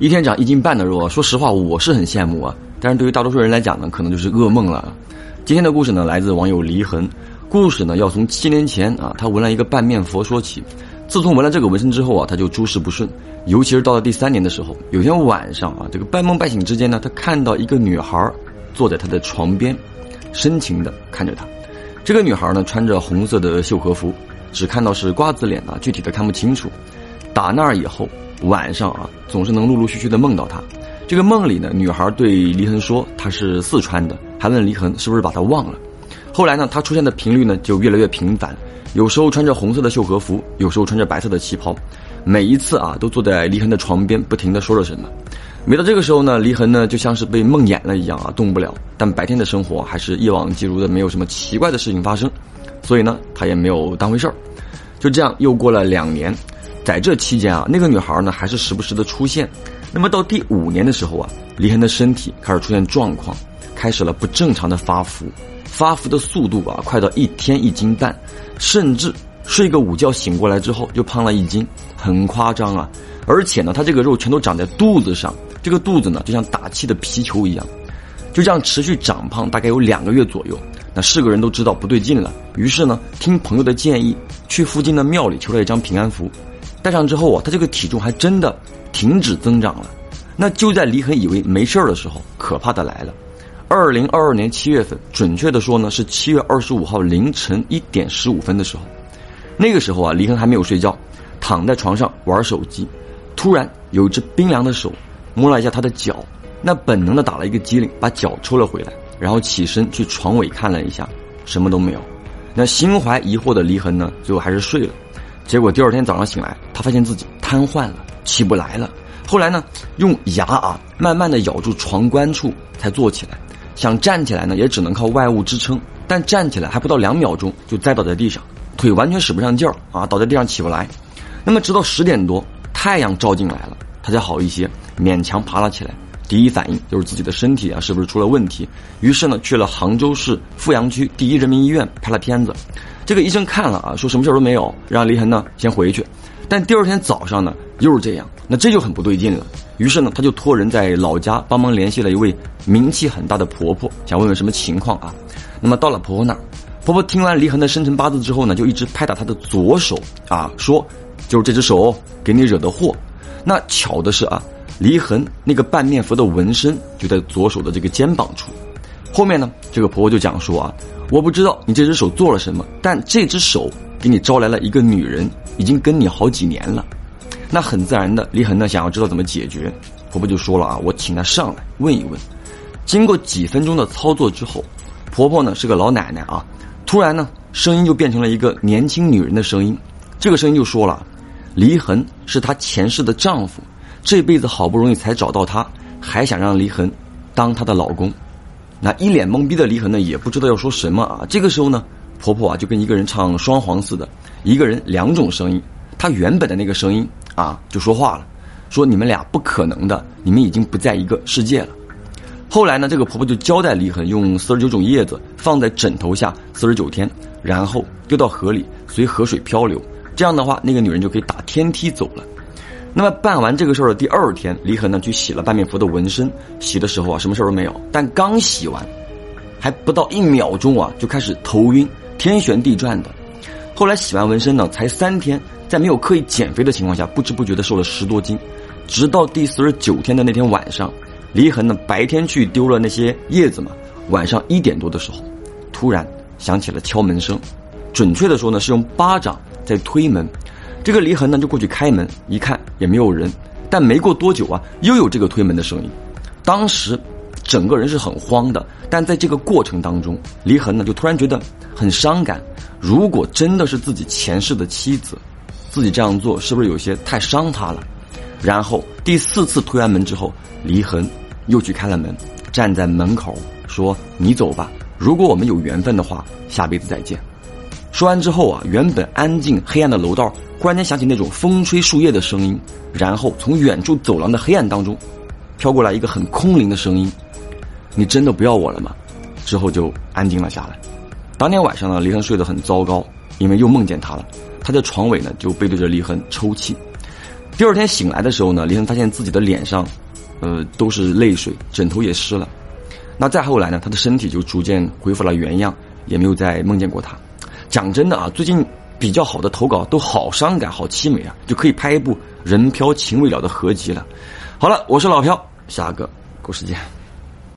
一天长一斤半的肉啊，说实话我是很羡慕啊，但是对于大多数人来讲呢，可能就是噩梦了。今天的故事呢，来自网友离痕。故事呢，要从七年前啊，他纹了一个半面佛说起。自从纹了这个纹身之后啊，他就诸事不顺，尤其是到了第三年的时候，有天晚上啊，这个半梦半醒之间呢，他看到一个女孩坐在他的床边，深情的看着他。这个女孩呢，穿着红色的绣和服，只看到是瓜子脸啊，具体的看不清楚。打那儿以后。晚上啊，总是能陆陆续续的梦到他。这个梦里呢，女孩对离痕说她是四川的，还问离痕是不是把她忘了。后来呢，她出现的频率呢就越来越频繁，有时候穿着红色的绣和服，有时候穿着白色的旗袍。每一次啊，都坐在离痕的床边，不停的说着什么。每到这个时候呢，离痕呢就像是被梦魇了一样啊，动不了。但白天的生活还是一往既如的，没有什么奇怪的事情发生，所以呢，他也没有当回事儿。就这样，又过了两年。在这期间啊，那个女孩呢还是时不时的出现。那么到第五年的时候啊，李恒的身体开始出现状况，开始了不正常的发福，发福的速度啊快到一天一斤半，甚至睡个午觉醒过来之后就胖了一斤，很夸张啊！而且呢，他这个肉全都长在肚子上，这个肚子呢就像打气的皮球一样，就这样持续长胖，大概有两个月左右。那是个人都知道不对劲了，于是呢，听朋友的建议，去附近的庙里求了一张平安符。戴上之后啊，他这个体重还真的停止增长了。那就在李恒以为没事儿的时候，可怕的来了。二零二二年七月份，准确的说呢，是七月二十五号凌晨一点十五分的时候。那个时候啊，李恒还没有睡觉，躺在床上玩手机。突然有一只冰凉的手摸了一下他的脚，那本能的打了一个激灵，把脚抽了回来，然后起身去床尾看了一下，什么都没有。那心怀疑惑的李恒呢，最后还是睡了。结果第二天早上醒来，他发现自己瘫痪了，起不来了。后来呢，用牙啊慢慢的咬住床关处才坐起来，想站起来呢，也只能靠外物支撑。但站起来还不到两秒钟，就栽倒在地上，腿完全使不上劲儿啊，倒在地上起不来。那么直到十点多，太阳照进来了，他才好一些，勉强爬了起来。第一反应就是自己的身体啊是不是出了问题？于是呢，去了杭州市富阳区第一人民医院拍了片子。这个医生看了啊，说什么事都没有，让李恒呢先回去。但第二天早上呢又是这样，那这就很不对劲了。于是呢，他就托人在老家帮忙联系了一位名气很大的婆婆，想问问什么情况啊。那么到了婆婆那儿，婆婆听完李恒的生辰八字之后呢，就一直拍打他的左手啊，说就是这只手给你惹的祸。那巧的是啊，离痕那个半面佛的纹身就在左手的这个肩膀处。后面呢，这个婆婆就讲说啊。我不知道你这只手做了什么，但这只手给你招来了一个女人，已经跟你好几年了。那很自然的，李恒呢想要知道怎么解决，婆婆就说了啊，我请她上来问一问。经过几分钟的操作之后，婆婆呢是个老奶奶啊，突然呢声音就变成了一个年轻女人的声音，这个声音就说了，离痕是她前世的丈夫，这辈子好不容易才找到她，还想让离痕当她的老公。那一脸懵逼的李恒呢，也不知道要说什么啊。这个时候呢，婆婆啊就跟一个人唱双簧似的，一个人两种声音。她原本的那个声音啊就说话了，说你们俩不可能的，你们已经不在一个世界了。后来呢，这个婆婆就交代李恒用四十九种叶子放在枕头下四十九天，然后丢到河里，随河水漂流。这样的话，那个女人就可以打天梯走了。那么办完这个事儿的第二天，李恒呢去洗了半面佛的纹身。洗的时候啊，什么事儿都没有。但刚洗完，还不到一秒钟啊，就开始头晕、天旋地转的。后来洗完纹身呢，才三天，在没有刻意减肥的情况下，不知不觉的瘦了十多斤。直到第四十九天的那天晚上，李恒呢白天去丢了那些叶子嘛，晚上一点多的时候，突然响起了敲门声。准确的说呢，是用巴掌在推门。这个离痕呢就过去开门，一看也没有人，但没过多久啊，又有这个推门的声音。当时整个人是很慌的，但在这个过程当中，离痕呢就突然觉得很伤感。如果真的是自己前世的妻子，自己这样做是不是有些太伤她了？然后第四次推完门之后，离痕又去开了门，站在门口说：“你走吧，如果我们有缘分的话，下辈子再见。”说完之后啊，原本安静黑暗的楼道。忽然间响起那种风吹树叶的声音，然后从远处走廊的黑暗当中，飘过来一个很空灵的声音：“你真的不要我了吗？”之后就安静了下来。当天晚上呢，黎恒睡得很糟糕，因为又梦见他了。他在床尾呢就背对着李恒抽泣。第二天醒来的时候呢，黎恒发现自己的脸上，呃，都是泪水，枕头也湿了。那再后来呢，他的身体就逐渐恢复了原样，也没有再梦见过他。讲真的啊，最近比较好的投稿都好伤感、好凄美啊，就可以拍一部人飘情未了的合集了。好了，我是老飘，下个故事见。